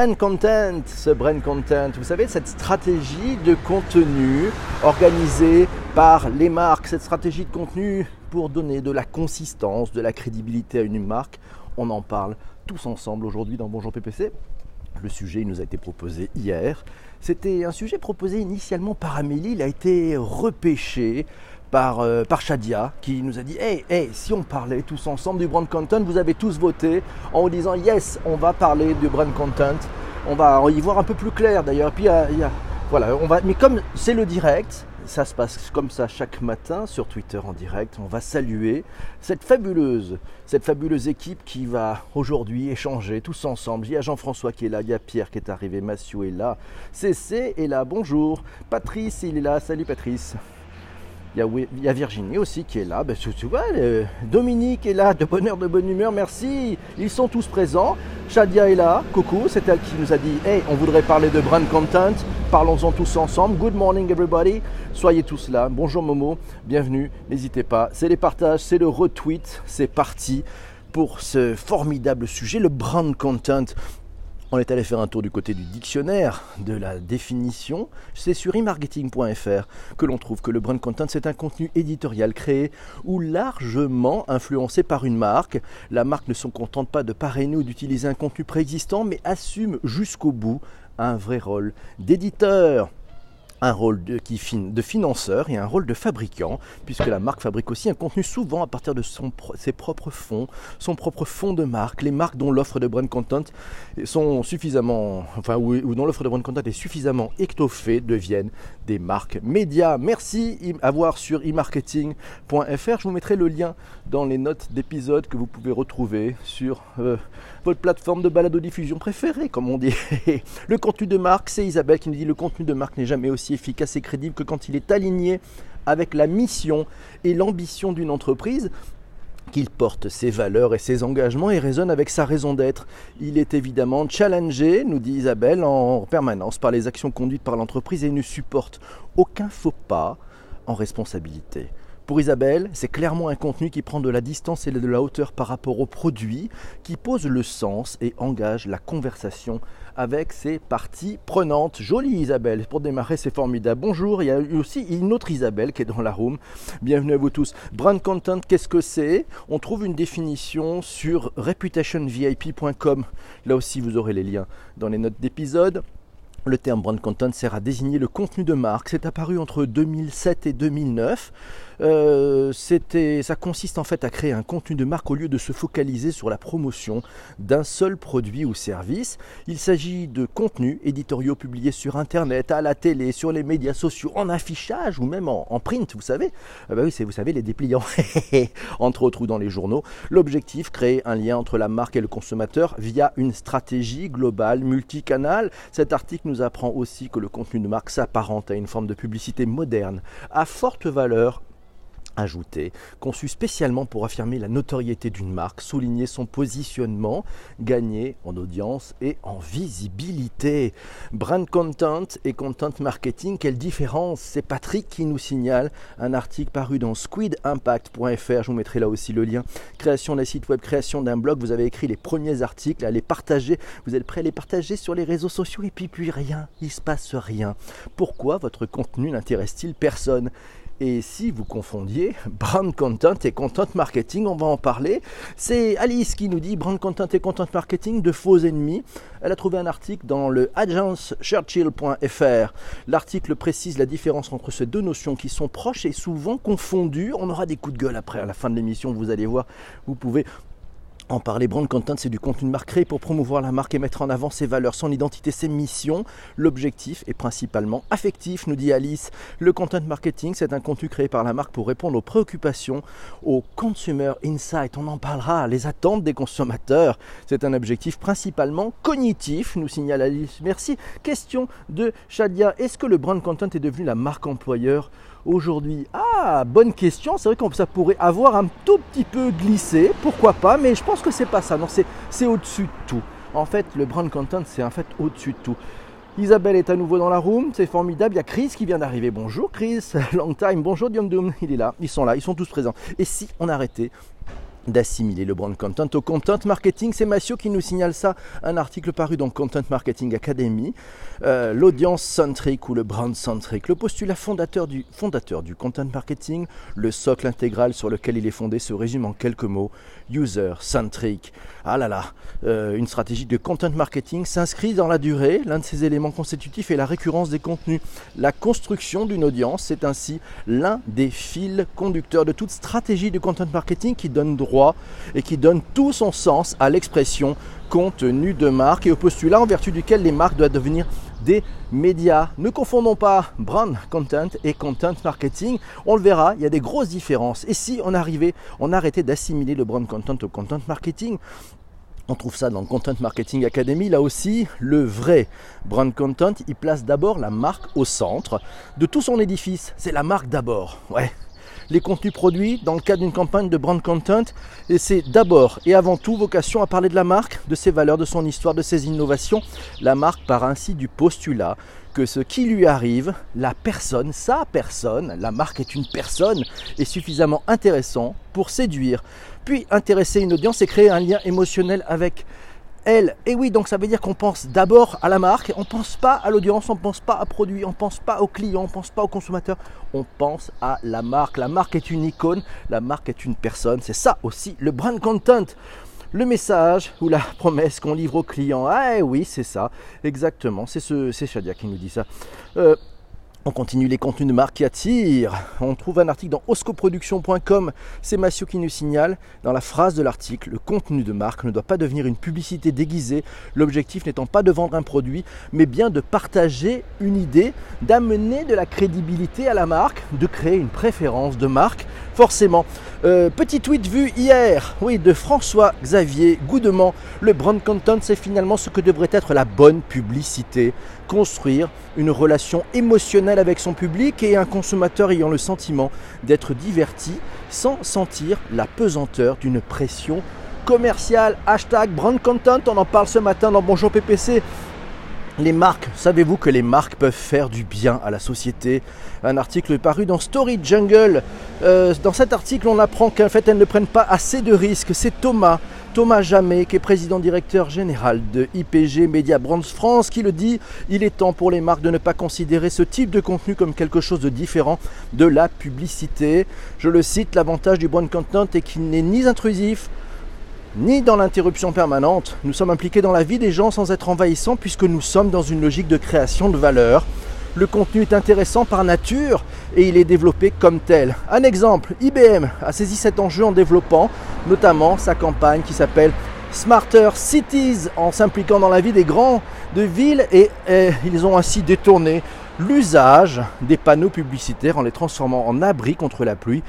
Brand content, ce brand content, vous savez, cette stratégie de contenu organisée par les marques, cette stratégie de contenu pour donner de la consistance, de la crédibilité à une marque, on en parle tous ensemble aujourd'hui dans Bonjour PPC. Le sujet nous a été proposé hier. C'était un sujet proposé initialement par Amélie, il a été repêché par, euh, Shadia qui nous a dit hey, hey, si on parlait tous ensemble du brand content, vous avez tous voté en vous disant yes, on va parler du brand content. On va y voir un peu plus clair d'ailleurs. Puis voilà, on va, mais comme c'est le direct, ça se passe comme ça chaque matin sur Twitter en direct. On va saluer cette fabuleuse, cette fabuleuse équipe qui va aujourd'hui échanger tous ensemble. Il y a Jean-François qui est là, il y a Pierre qui est arrivé, Mathieu est là, CC est là, bonjour. Patrice, il est là, salut Patrice. Il y, a, Virginie aussi qui est là. Ben, tu, vois, Dominique est là, de bonne heure, de bonne humeur, merci. Ils sont tous présents. Shadia est là, coucou, c'est elle qui nous a dit Hey, on voudrait parler de brand content, parlons-en tous ensemble. Good morning everybody, soyez tous là. Bonjour Momo, bienvenue, n'hésitez pas. C'est les partages, c'est le retweet, c'est parti pour ce formidable sujet, le brand content. On est allé faire un tour du côté du dictionnaire de la définition. C'est sur emarketing.fr que l'on trouve que le brand content, c'est un contenu éditorial créé ou largement influencé par une marque. La marque ne se contente pas de parrainer ou d'utiliser un contenu préexistant, mais assume jusqu'au bout un vrai rôle d'éditeur un rôle de, qui, de financeur et un rôle de fabricant, puisque la marque fabrique aussi un contenu souvent à partir de son, ses propres fonds, son propre fonds de marque. Les marques dont l'offre de brand content sont suffisamment, enfin, ou, dont l'offre de brand content est suffisamment étoffée deviennent des marques médias. Merci à voir sur e-marketing.fr. Je vous mettrai le lien dans les notes d'épisode que vous pouvez retrouver sur euh, plateforme de balado-diffusion préférée, comme on dit. le contenu de marque, c'est Isabelle qui nous dit le contenu de marque n'est jamais aussi efficace et crédible que quand il est aligné avec la mission et l'ambition d'une entreprise qu'il porte ses valeurs et ses engagements et résonne avec sa raison d'être. Il est évidemment challengé, nous dit Isabelle, en permanence par les actions conduites par l'entreprise et ne supporte aucun faux pas en responsabilité. Pour Isabelle, c'est clairement un contenu qui prend de la distance et de la hauteur par rapport au produit, qui pose le sens et engage la conversation avec ses parties prenantes. Jolie Isabelle, pour démarrer c'est formidable. Bonjour, il y a aussi une autre Isabelle qui est dans la room. Bienvenue à vous tous. Brand content, qu'est-ce que c'est? On trouve une définition sur reputationvip.com. Là aussi vous aurez les liens dans les notes d'épisode. Le terme brand content sert à désigner le contenu de marque. C'est apparu entre 2007 et 2009. Euh, ça consiste en fait à créer un contenu de marque au lieu de se focaliser sur la promotion d'un seul produit ou service. Il s'agit de contenus éditoriaux publiés sur Internet, à la télé, sur les médias sociaux, en affichage ou même en, print, vous savez. Ah bah vous savez les dépliants, entre autres ou dans les journaux. L'objectif, créer un lien entre la marque et le consommateur via une stratégie globale multicanal. Cet article nous apprend aussi que le contenu de marque s'apparente à une forme de publicité moderne, à forte valeur ajouté, conçu spécialement pour affirmer la notoriété d'une marque, souligner son positionnement, gagner en audience et en visibilité. Brand content et content marketing, quelle différence? C'est Patrick qui nous signale un article paru dans squidimpact.fr, je vous mettrai là aussi le lien. Création d'un site web, création d'un blog, vous avez écrit les premiers articles, à les partager, vous êtes prêt à les partager sur les réseaux sociaux et puis puis rien, il se passe rien. Pourquoi votre contenu n'intéresse-t-il personne? Et si vous confondiez brand content et content marketing, on va en parler. C'est Alice qui nous dit brand content et content marketing de faux ennemis. Elle a trouvé un article dans le agencechurchill.fr. L'article précise la différence entre ces deux notions qui sont proches et souvent confondues. On aura des coups de gueule après à la fin de l'émission, vous allez voir. Vous pouvez en parler, brand content, c'est du contenu de marque créé pour promouvoir la marque et mettre en avant ses valeurs, son identité, ses missions. L'objectif est principalement affectif, nous dit Alice. Le content marketing, c'est un contenu créé par la marque pour répondre aux préoccupations, aux consumer insights. On en parlera, les attentes des consommateurs. C'est un objectif principalement cognitif, nous signale Alice. Merci. Question de Shadia. Est-ce que le brand content est devenu la marque employeur aujourd'hui Ah, bonne question. C'est vrai que ça pourrait avoir un tout petit peu glissé, pourquoi pas, mais je pense que c'est pas ça. Non, c'est au-dessus de tout. En fait, le brand content, c'est en fait au-dessus de tout. Isabelle est à nouveau dans la room, c'est formidable. Il y a Chris qui vient d'arriver. Bonjour Chris, long time. Bonjour Diom Doom, il est là. Ils sont là, ils sont tous présents. Et si on arrêtait d'assimiler le brand content au content marketing. C'est Mathieu qui nous signale ça, un article paru dans Content Marketing Academy. Euh, l'audience centrique ou le brand centric, le postulat fondateur du, fondateur du content marketing, le socle intégral sur lequel il est fondé se résume en quelques mots, user centric. Ah là là, euh, une stratégie de content marketing s'inscrit dans la durée. L'un de ses éléments constitutifs est la récurrence des contenus. La construction d'une audience, c'est ainsi l'un des fils conducteurs de toute stratégie de content marketing qui donne droit et qui donne tout son sens à l'expression contenu de marque et au postulat en vertu duquel les marques doivent devenir des médias. Ne confondons pas brand content et content marketing. On le verra, il y a des grosses différences. Et si on arrivait, on arrêtait d'assimiler le brand content au content marketing, on trouve ça dans le Content Marketing Academy. Là aussi, le vrai brand content, il place d'abord la marque au centre de tout son édifice. C'est la marque d'abord. Ouais, les contenus produits dans le cadre d'une campagne de brand content. Et c'est d'abord et avant tout vocation à parler de la marque, de ses valeurs, de son histoire, de ses innovations. La marque part ainsi du postulat que ce qui lui arrive, la personne, sa personne, la marque est une personne, est suffisamment intéressant pour séduire, puis intéresser une audience et créer un lien émotionnel avec elle. Et oui, donc ça veut dire qu'on pense d'abord à la marque, on ne pense pas à l'audience, on ne pense pas à produit, on ne pense pas au client, on ne pense pas au consommateur, on pense à la marque. La marque est une icône, la marque est une personne. C'est ça aussi le brand content. Le message ou la promesse qu'on livre au client. Ah oui, c'est ça, exactement. C'est ce, Shadia qui nous dit ça. Euh, on continue les contenus de marque qui attirent. On trouve un article dans oscoproduction.com. C'est Massio qui nous signale dans la phrase de l'article le contenu de marque ne doit pas devenir une publicité déguisée. L'objectif n'étant pas de vendre un produit, mais bien de partager une idée, d'amener de la crédibilité à la marque, de créer une préférence de marque. Forcément. Euh, petit tweet vu hier, oui, de François-Xavier Goudement. Le brand content, c'est finalement ce que devrait être la bonne publicité construire une relation émotionnelle avec son public et un consommateur ayant le sentiment d'être diverti sans sentir la pesanteur d'une pression commerciale. Hashtag brand content, on en parle ce matin dans Bonjour PPC. Les marques, savez-vous que les marques peuvent faire du bien à la société? Un article paru dans Story Jungle. Euh, dans cet article, on apprend qu'en fait, elles ne prennent pas assez de risques. C'est Thomas Thomas Jamais, qui est président directeur général de IPG Media Brands France, qui le dit, il est temps pour les marques de ne pas considérer ce type de contenu comme quelque chose de différent de la publicité. Je le cite, l'avantage du brand content est qu'il n'est ni intrusif, ni dans l'interruption permanente. Nous sommes impliqués dans la vie des gens sans être envahissants puisque nous sommes dans une logique de création de valeur. Le contenu est intéressant par nature et il est développé comme tel. Un exemple, IBM a saisi cet enjeu en développant notamment sa campagne qui s'appelle Smarter Cities en s'impliquant dans la vie des grands de villes et, et ils ont ainsi détourné l'usage des panneaux publicitaires en les transformant en abris contre la pluie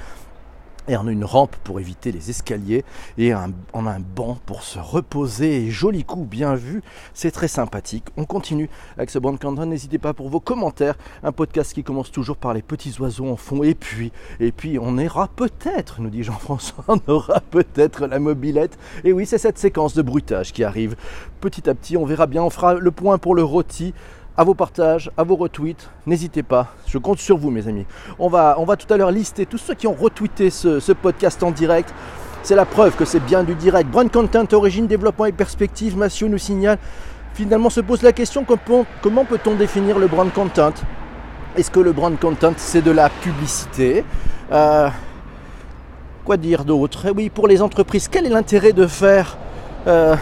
et on une rampe pour éviter les escaliers et on a un banc pour se reposer. joli coup, bien vu, c'est très sympathique. On continue avec ce brand content. N'hésitez pas pour vos commentaires. Un podcast qui commence toujours par les petits oiseaux en fond. Et puis, et puis on ira peut-être, nous dit Jean-François, on aura peut-être la mobilette. Et oui, c'est cette séquence de bruitage qui arrive petit à petit. On verra bien. On fera le point pour le rôti à vos partages, à vos retweets. N'hésitez pas, je compte sur vous mes amis. On va, on va tout à l'heure lister tous ceux qui ont retweeté ce, podcast en direct. C'est la preuve que c'est bien du direct. Brand content, origine, développement et perspective, Massio nous signale. Finalement se pose la question comment, peut-on définir le brand content? Est-ce que le brand content c'est de la publicité? Euh, Quoi dire d'autre? Eh Oui, pour les entreprises, quel est l'intérêt de faire euh,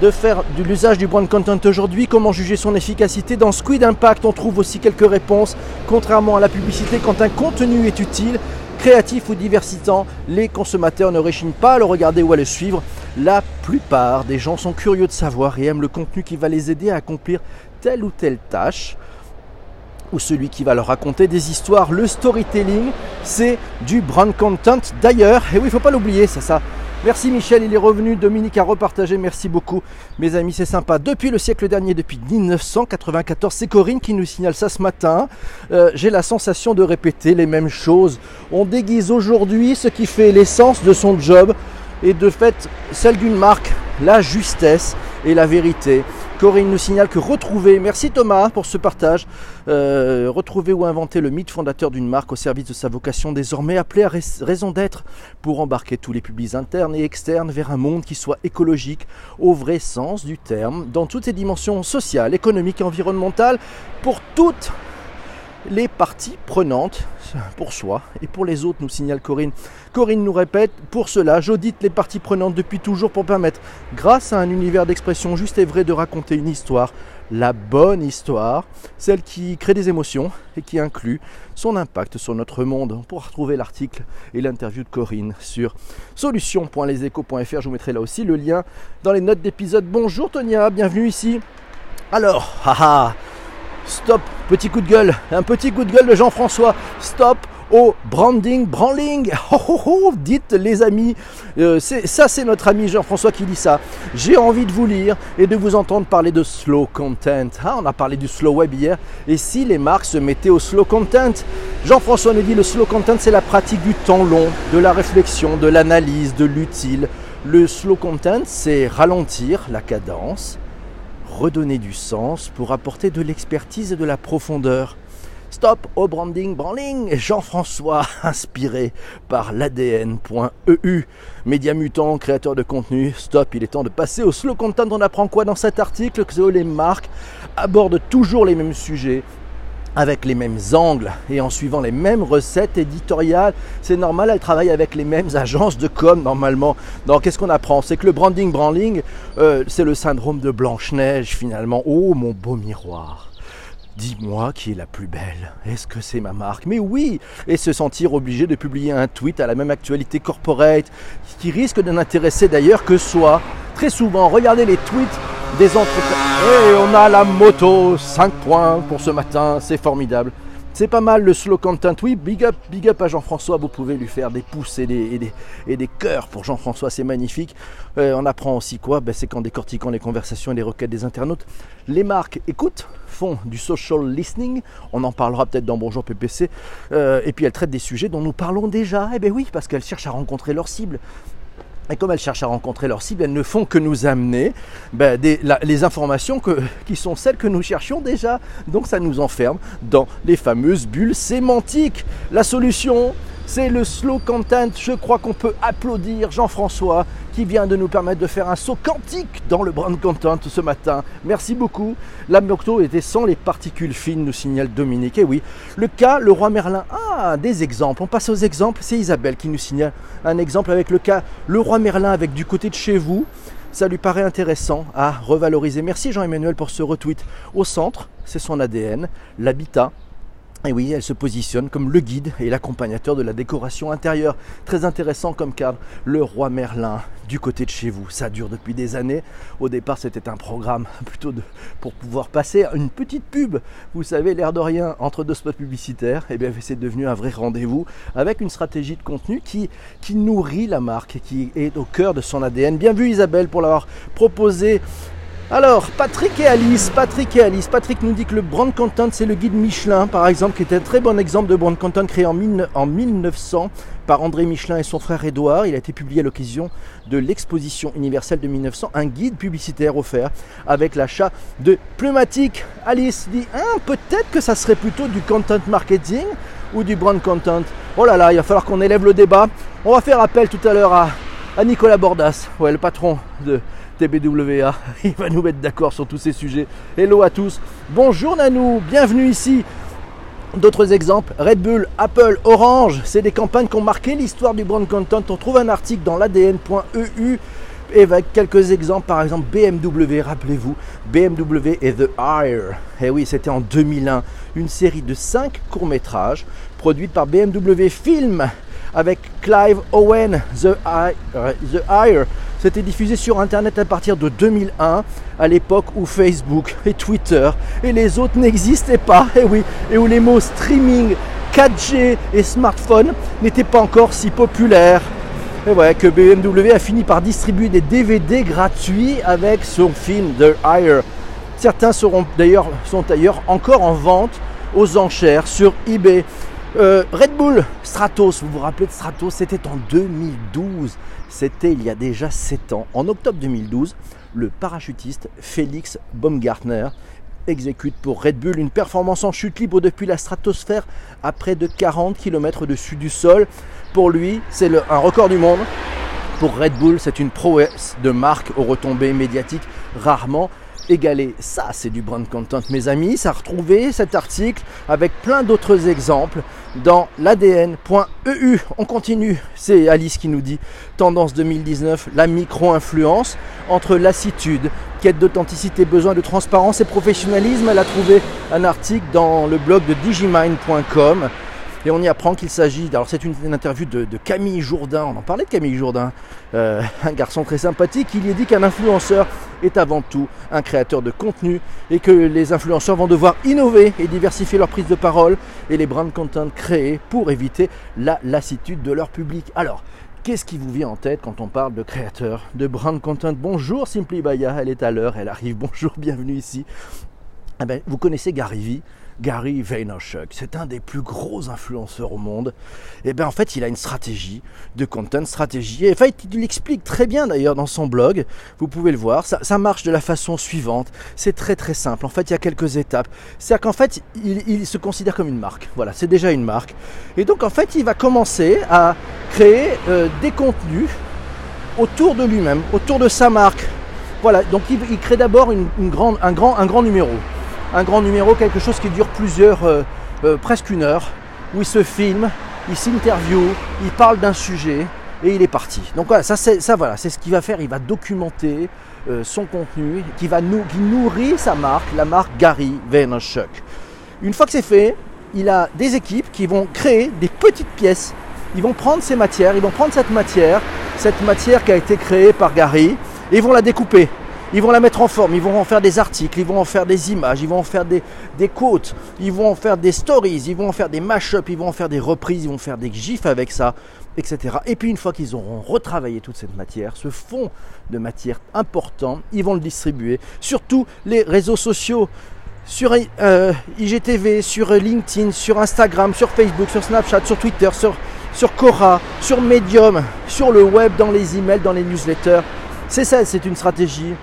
de faire de l'usage du brand content aujourd'hui, comment juger son efficacité. Dans Squid Impact, on trouve aussi quelques réponses. Contrairement à la publicité, quand un contenu est utile, créatif ou diversitant, les consommateurs ne réchignent pas à le regarder ou à le suivre. La plupart des gens sont curieux de savoir et aiment le contenu qui va les aider à accomplir telle ou telle tâche ou celui qui va leur raconter des histoires. Le storytelling, c'est du brand content. D'ailleurs, et oui, il ne faut pas l'oublier, ça, ça, Merci Michel, il est revenu. Dominique a repartagé. Merci beaucoup, mes amis, c'est sympa. Depuis le siècle dernier, depuis 1994, c'est Corinne qui nous signale ça ce matin. Euh, j'ai la sensation de répéter les mêmes choses. On déguise aujourd'hui ce qui fait l'essence de son job et de fait celle d'une marque, la justesse et la vérité. Corinne nous signale que retrouver, merci Thomas pour ce partage, euh, retrouver ou inventer le mythe fondateur d'une marque au service de sa vocation désormais appelée à raison d'être pour embarquer tous les publics internes et externes vers un monde qui soit écologique au vrai sens du terme, dans toutes ses dimensions sociales, économiques et environnementales, pour toutes les parties prenantes pour soi et pour les autres, nous signale Corinne. Corinne nous répète, pour cela, j'audite les parties prenantes depuis toujours pour permettre, grâce à un univers d'expression juste et vrai, de raconter une histoire, la bonne histoire, celle qui crée des émotions et qui inclut son impact sur notre monde. Pour retrouver l'article et l'interview de Corinne sur solution.leséchos.fr, je vous mettrai là aussi le lien dans les notes d'épisode. Bonjour Tonia, bienvenue ici. Alors, haha Stop, petit coup de gueule, un petit coup de gueule de Jean-François. Stop au branding, branding. Oh, oh, oh, dites les amis, euh, ça c'est notre ami Jean-François qui dit ça. J'ai envie de vous lire et de vous entendre parler de slow content. Ah, on a parlé du slow web hier. Et si les marques se mettaient au slow content? Jean-François nous dit le slow content c'est la pratique du temps long, de la réflexion, de l'analyse, de l'utile. Le slow content c'est ralentir la cadence, redonner du sens pour apporter de l'expertise et de la profondeur. Stop au branding branding Jean-François, inspiré par l'ADN.eu. Média mutant, créateur de contenu. Stop, il est temps de passer au slow content. On apprend quoi dans cet article? Que les marques abordent toujours les mêmes sujets, avec les mêmes angles et en suivant les mêmes recettes éditoriales. C'est normal, elle travaille avec les mêmes agences de com normalement. Donc qu'est-ce qu'on apprend? C'est que le branding branding, euh, c'est le syndrome de Blanche-Neige finalement. Oh mon beau miroir. Dis-moi qui est la plus belle. Est-ce que c'est ma marque? Mais oui Et se sentir obligé de publier un tweet à la même actualité corporate, qui risque de n'intéresser d'ailleurs que soi. Très souvent, regardez les tweets des entreprises. Et on a la moto, 5 points pour ce matin, c'est formidable. C'est pas mal le slow content. Oui, big up, big up à Jean-François. Vous pouvez lui faire des pouces et des, et des, cœurs pour Jean-François, c'est magnifique. Euh, on apprend aussi quoi? Ben, C'est qu'en décortiquant les conversations et les requêtes des internautes, les marques écoutent, font du social listening. On en parlera peut-être dans Bonjour PPC. Euh, et puis elles traitent des sujets dont nous parlons déjà. Eh bien oui, parce qu'elles cherchent à rencontrer leur cible. Et comme elles cherchent à rencontrer leur cible, elles ne font que nous amener ben, les informations qui sont celles que nous cherchions déjà. Donc ça nous enferme dans les fameuses bulles sémantiques. La solution, c'est le slow content. Je crois qu'on peut applaudir Jean-François qui vient de nous permettre de faire un saut quantique dans le brand content ce matin. Merci beaucoup. La moto était sans les particules fines, nous signale Dominique. Et oui, le cas, le roi Merlin. Ah, des exemples. On passe aux exemples. C'est Isabelle qui nous signale un exemple avec le cas le roi Merlin avec du côté de chez vous. Ça lui paraît intéressant à revaloriser. Merci Jean-Emmanuel pour ce retweet. Au centre, c'est son ADN, l'habitat, et oui, elle se positionne comme le guide et l'accompagnateur de la décoration intérieure. Très intéressant comme cadre. Le roi Merlin, du côté de chez vous. Ça dure depuis des années. Au départ, c'était un programme plutôt de, pour pouvoir passer une petite pub. Vous savez, l'air de rien, entre deux spots publicitaires, et eh bien, c'est devenu un vrai rendez-vous avec une stratégie de contenu qui, qui nourrit la marque, qui est au cœur de son ADN. Bien vu Isabelle pour l'avoir proposé alors, Patrick et Alice, Patrick et Alice. Patrick nous dit que le brand content, c'est le guide Michelin, par exemple, qui est un très bon exemple de brand content créé en, 1900 par André Michelin et son frère Édouard. Il a été publié à l'occasion de l'exposition universelle de 1900, un guide publicitaire offert avec l'achat de pneumatiques. Alice dit, hein, peut-être que ça serait plutôt du content marketing ou du brand content. Oh là là, il va falloir qu'on élève le débat. On va faire appel tout à l'heure à, à Nicolas Bordas, ouais, le patron de TBWA. Il va nous mettre d'accord sur tous ces sujets. Hello à tous. Bonjour Nanou, bienvenue ici. D'autres exemples, Red Bull, Apple, Orange, c'est des campagnes qui ont marqué l'histoire du brand content. On trouve un article dans l'ADN.eu et avec quelques exemples, par exemple BMW, rappelez-vous, BMW et The Hire. Eh oui, c'était en 2001, une série de 5 courts-métrages produite par BMW Film avec Clive Owen, The Hire, c'était diffusé sur Internet à partir de 2001, à l'époque où Facebook et Twitter et les autres n'existaient pas, et oui, et où les mots streaming, 4G et smartphone n'étaient pas encore si populaires. Et ouais, que BMW a fini par distribuer des DVD gratuits avec son film The Hire. Certains seront d'ailleurs, sont d'ailleurs encore en vente aux enchères sur eBay. Euh, Red Bull, Stratos, vous vous rappelez de Stratos, c'était en 2012. C'était il y a déjà 7 ans. En octobre 2012, le parachutiste Félix Baumgartner exécute pour Red Bull une performance en chute libre depuis la stratosphère à près de 40 km au-dessus du sol. Pour lui, c'est un record du monde. Pour Red Bull, c'est une prouesse de marque aux retombées médiatiques rarement égalé. Ça, c'est du brand content, mes amis. Ça a retrouvé cet article avec plein d'autres exemples dans l'ADN.eu. On continue. C'est Alice qui nous dit tendance 2019, la micro-influence entre lassitude, quête d'authenticité, besoin de transparence et professionnalisme. Elle a trouvé un article dans le blog de digimind.com et on y apprend qu'il s'agit, alors c'est une, interview de, Camille Jourdain, on en parlait de Camille Jourdain, euh, un garçon très sympathique, il y dit qu'un influenceur est avant tout un créateur de contenu et que les influenceurs vont devoir innover et diversifier leur prise de parole et les brand content créés pour éviter la lassitude de leur public. Alors, Qu'est-ce qui vous vient en tête quand on parle de créateur, de brand content? Bonjour Simply Baya, elle est à l'heure, elle arrive. Bonjour, bienvenue ici. Ah ben, vous connaissez Gary Vee Gary Vaynerchuk, c'est un des plus gros influenceurs au monde. Et bien en fait, il a une stratégie de content stratégie. Et en fait, il l'explique très bien d'ailleurs dans son blog. Vous pouvez le voir. Ça, marche de la façon suivante. C'est très très simple. En fait, il y a quelques étapes. C'est-à-dire qu'en fait, il, se considère comme une marque. Voilà, c'est déjà une marque. Et donc en fait, il va commencer à créer euh, des contenus autour de lui-même, autour de sa marque. Voilà, donc il, crée d'abord une, un, grand, un grand numéro un grand numéro, quelque chose qui dure plusieurs, euh, euh, presque une heure, où il se filme, il s'interview, il parle d'un sujet et il est parti. Donc voilà, ça, c'est, ça c'est ce qu'il va faire. Il va documenter euh, son contenu qui va nous, qui nourrit sa marque, la marque Gary Vaynerchuk. Une fois que c'est fait, il a des équipes qui vont créer des petites pièces. Ils vont prendre ces matières, ils vont prendre cette matière, cette matière qui a été créée par Gary, et ils vont la découper. Ils vont la mettre en forme, ils vont en faire des articles, ils vont en faire des images, ils vont en faire des, des quotes, ils vont en faire des stories, ils vont en faire des mash-ups, ils vont en faire des reprises, ils vont faire des gifs avec ça, etc. Et puis une fois qu'ils auront retravaillé toute cette matière, ce fond de matière important, ils vont le distribuer sur tous les réseaux sociaux sur euh, IGTV, sur LinkedIn, sur Instagram, sur Facebook, sur Snapchat, sur Twitter, sur, sur Quora, sur Medium, sur le web, dans les emails, dans les newsletters. C'est ça, c'est une stratégie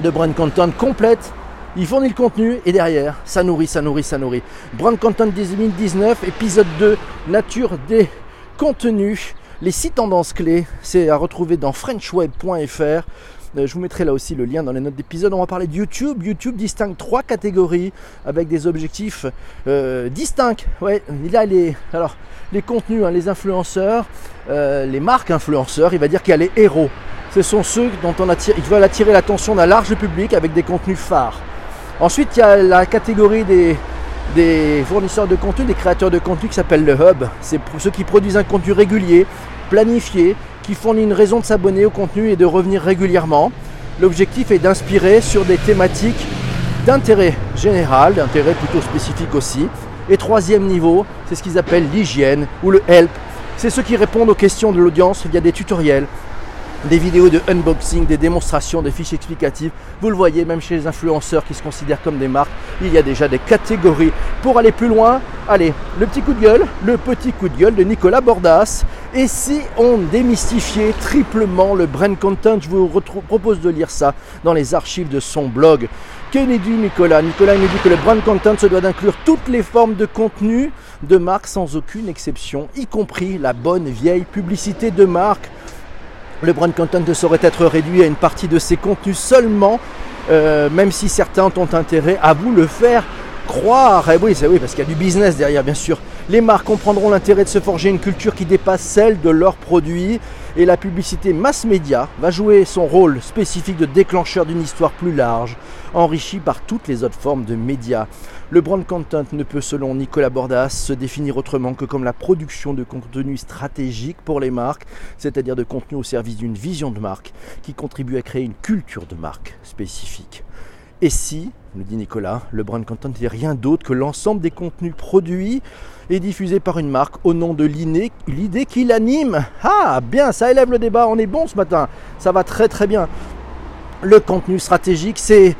de brand content complète. Il fournit le contenu et derrière, ça nourrit, ça nourrit, ça nourrit. Brand content 2019, épisode 2, nature des contenus. Les six tendances clés, c'est à retrouver dans frenchweb.fr. Euh, je vous mettrai là aussi le lien dans les notes d'épisode. On va parler de YouTube. YouTube distingue trois catégories avec des objectifs euh, distincts. Il a les contenus, hein, les influenceurs, euh, les marques influenceurs. Il va dire qu'il y a les héros ce sont ceux dont ils veulent attirer l'attention d'un large public avec des contenus phares. Ensuite, il y a la catégorie des, des fournisseurs de contenu, des créateurs de contenu qui s'appellent le hub. C'est ceux qui produisent un contenu régulier, planifié, qui fournit une raison de s'abonner au contenu et de revenir régulièrement. L'objectif est d'inspirer sur des thématiques d'intérêt général, d'intérêt plutôt spécifique aussi. Et troisième niveau, c'est ce qu'ils appellent l'hygiène ou le help. C'est ceux qui répondent aux questions de l'audience via des tutoriels, des vidéos de unboxing, des démonstrations, des fiches explicatives. Vous le voyez, même chez les influenceurs qui se considèrent comme des marques, il y a déjà des catégories. Pour aller plus loin, allez, le petit coup de gueule, le petit coup de gueule de Nicolas Bordas. Et si on démystifiait triplement le brand content, je vous propose de lire ça dans les archives de son blog. Que dit Nicolas? Nicolas nous dit que le brand content se doit d'inclure toutes les formes de contenu de marque sans aucune exception, y compris la bonne vieille publicité de marque le brand content ne saurait être réduit à une partie de ses contenus seulement, euh, même si certains ont intérêt à vous le faire croire. Et eh oui, c'est oui, parce qu'il y a du business derrière, bien sûr. Les marques comprendront l'intérêt de se forger une culture qui dépasse celle de leurs produits et la publicité mass média va jouer son rôle spécifique de déclencheur d'une histoire plus large, enrichie par toutes les autres formes de médias. Le brand content ne peut, selon Nicolas Bordas, se définir autrement que comme la production de contenu stratégique pour les marques, c'est-à-dire de contenu au service d'une vision de marque qui contribue à créer une culture de marque spécifique. Et si, nous dit Nicolas, le brand content n'est rien d'autre que l'ensemble des contenus produits et diffusés par une marque au nom de l'idée qui l'anime? Ah, bien, ça élève le débat, on est bon ce matin, ça va très très bien. Le contenu stratégique. C'est,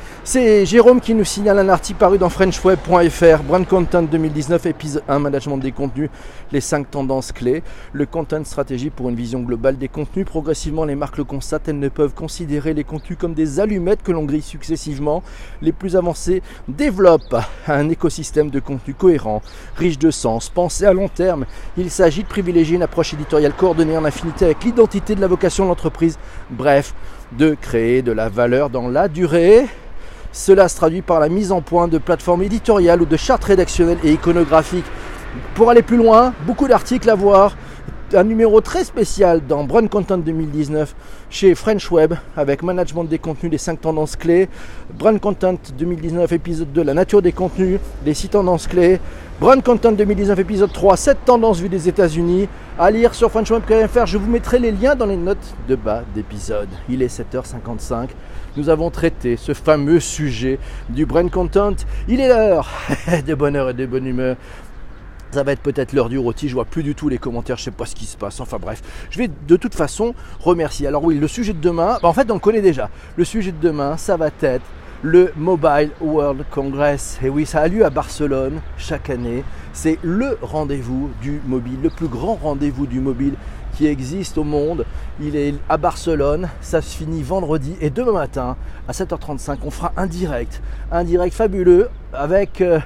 Jérôme qui nous signale un article paru dans FrenchWeb.fr, Brand Content 2019, épisode 1, Management des contenus, les 5 tendances clés. Le content stratégie pour une vision globale des contenus. Progressivement, les marques le constatent, elles ne peuvent considérer les contenus comme des allumettes que l'on grille successivement. Les plus avancés développent un écosystème de contenu cohérent, riche de sens, pensé à long terme. Il s'agit de privilégier une approche éditoriale coordonnée en infinité avec l'identité de la vocation de l'entreprise. Bref, de créer de la valeur dans la durée. Cela se traduit par la mise en point de plateformes éditoriales ou de chartes rédactionnelles et iconographiques. Pour aller plus loin, beaucoup d'articles à voir. Un numéro très spécial dans Brand Content 2019 chez French Web avec management des contenus, les 5 tendances clés. Brand Content 2019 épisode 2, la nature des contenus, les 6 tendances clés. Brand Content 2019 épisode 3, 7 tendances vues des États-Unis. À lire sur FrenchWeb.fr, je vous mettrai les liens dans les notes de bas d'épisode. Il est 7h55. Nous avons traité ce fameux sujet du brand content. Il est l'heure de bonheur et de bonne humeur. Ça va être peut-être l'heure du rôti, je vois plus du tout les commentaires, je sais pas ce qui se passe. Enfin bref, je vais de toute façon remercier. Alors oui, le sujet de demain, bah, en fait on le connaît déjà. Le sujet de demain, ça va être le Mobile World Congress. Et oui, ça a lieu à Barcelone chaque année. C'est le rendez-vous du mobile, le plus grand rendez-vous du mobile qui existe au monde. Il est à Barcelone, ça se finit vendredi et demain matin à 7h35, on fera un direct, un direct fabuleux avec euh,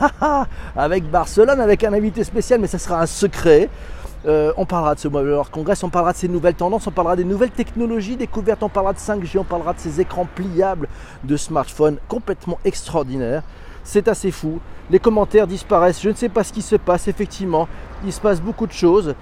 avec Barcelone, avec un invité spécial, mais ça sera un secret. Euh, on parlera de ce Mobile World Congress, on parlera de ces nouvelles tendances, on parlera des nouvelles technologies découvertes, on parlera de 5G, on parlera de ces écrans pliables de smartphones complètement extraordinaires. C'est assez fou. Les commentaires disparaissent. Je ne sais pas ce qui se passe. Effectivement, il se passe beaucoup de choses.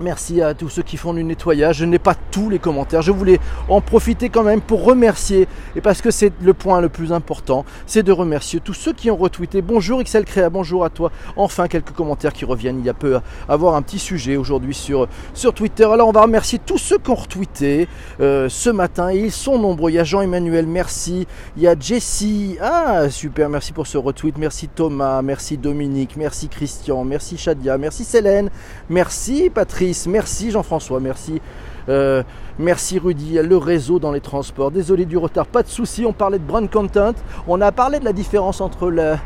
Merci à tous ceux qui font du nettoyage. Je n'ai pas tous les commentaires. Je voulais en profiter quand même pour remercier, et parce que c'est le point le plus important, c'est de remercier tous ceux qui ont retweeté. Bonjour XL Créa, bonjour à toi. Enfin, quelques commentaires qui reviennent. Il y a peu à avoir un petit sujet aujourd'hui sur, Twitter. Alors, on va remercier tous ceux qui ont retweeté euh, ce matin. Et ils sont nombreux. Il y a Jean-Emmanuel, merci. Il y a Jessie. Ah, super, merci pour ce retweet. Merci Thomas, merci Dominique, merci Christian, merci Shadia, merci Célène, merci Merci Jean-François, merci. Euh, merci Rudy, le réseau dans les transports. Désolé du retard, pas de souci. On parlait de brand content. On a parlé de la différence entre la,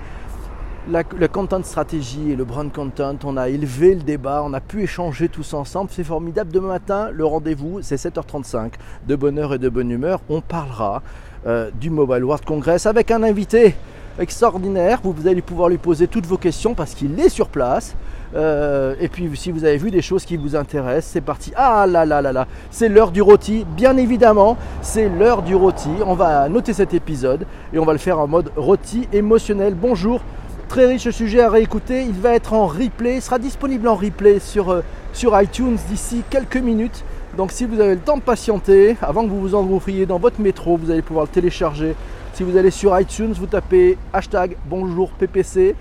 content stratégie et le brand content. On a élevé le débat, on a pu échanger tous ensemble. C'est formidable. Demain matin, le rendez-vous, c'est 7h35. De bonne heure et de bonne humeur. On parlera euh, du Mobile World Congress avec un invité extraordinaire. Vous allez pouvoir lui poser toutes vos questions parce qu'il est sur place. Euh, et puis si vous avez vu des choses qui vous intéressent, c'est parti. Ah là là là là, c'est l'heure du rôti. Bien évidemment, c'est l'heure du rôti. On va noter cet épisode et on va le faire en mode rôti émotionnel. Bonjour, très riche sujet à réécouter. Il va être en replay, il sera disponible en replay sur, euh, sur iTunes d'ici quelques minutes. Donc si vous avez le temps de patienter, avant que vous vous engouffriez dans votre métro, vous allez pouvoir le télécharger. Si vous allez sur iTunes, vous tapez hashtag bonjour PPC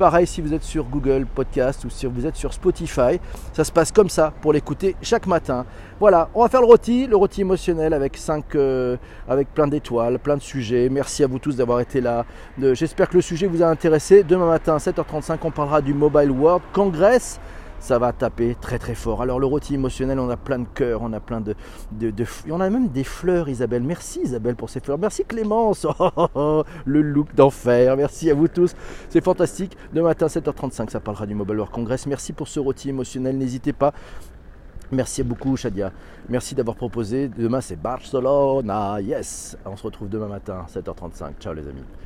pareil si vous êtes sur Google Podcast ou si vous êtes sur Spotify. Ça se passe comme ça pour l'écouter chaque matin. Voilà, on va faire le rôti, le rôti émotionnel avec, 5, euh, avec plein d'étoiles, plein de sujets. Merci à vous tous d'avoir été là. J'espère que le sujet vous a intéressé. Demain matin, 7h35, on parlera du Mobile World Congress ça va taper très très fort. Alors le rôti émotionnel, on a plein de cœurs, on a plein de, de, on a même des fleurs, Isabelle. Merci Isabelle pour ces fleurs. Merci Clémence, oh, oh, oh, le look d'enfer. Merci à vous tous, c'est fantastique. Demain matin 7h35, ça parlera du Mobile World Congress. Merci pour ce rôti émotionnel. N'hésitez pas. Merci beaucoup Shadia. Merci d'avoir proposé. Demain c'est Barcelona. Yes. On se retrouve demain matin 7h35. Ciao les amis.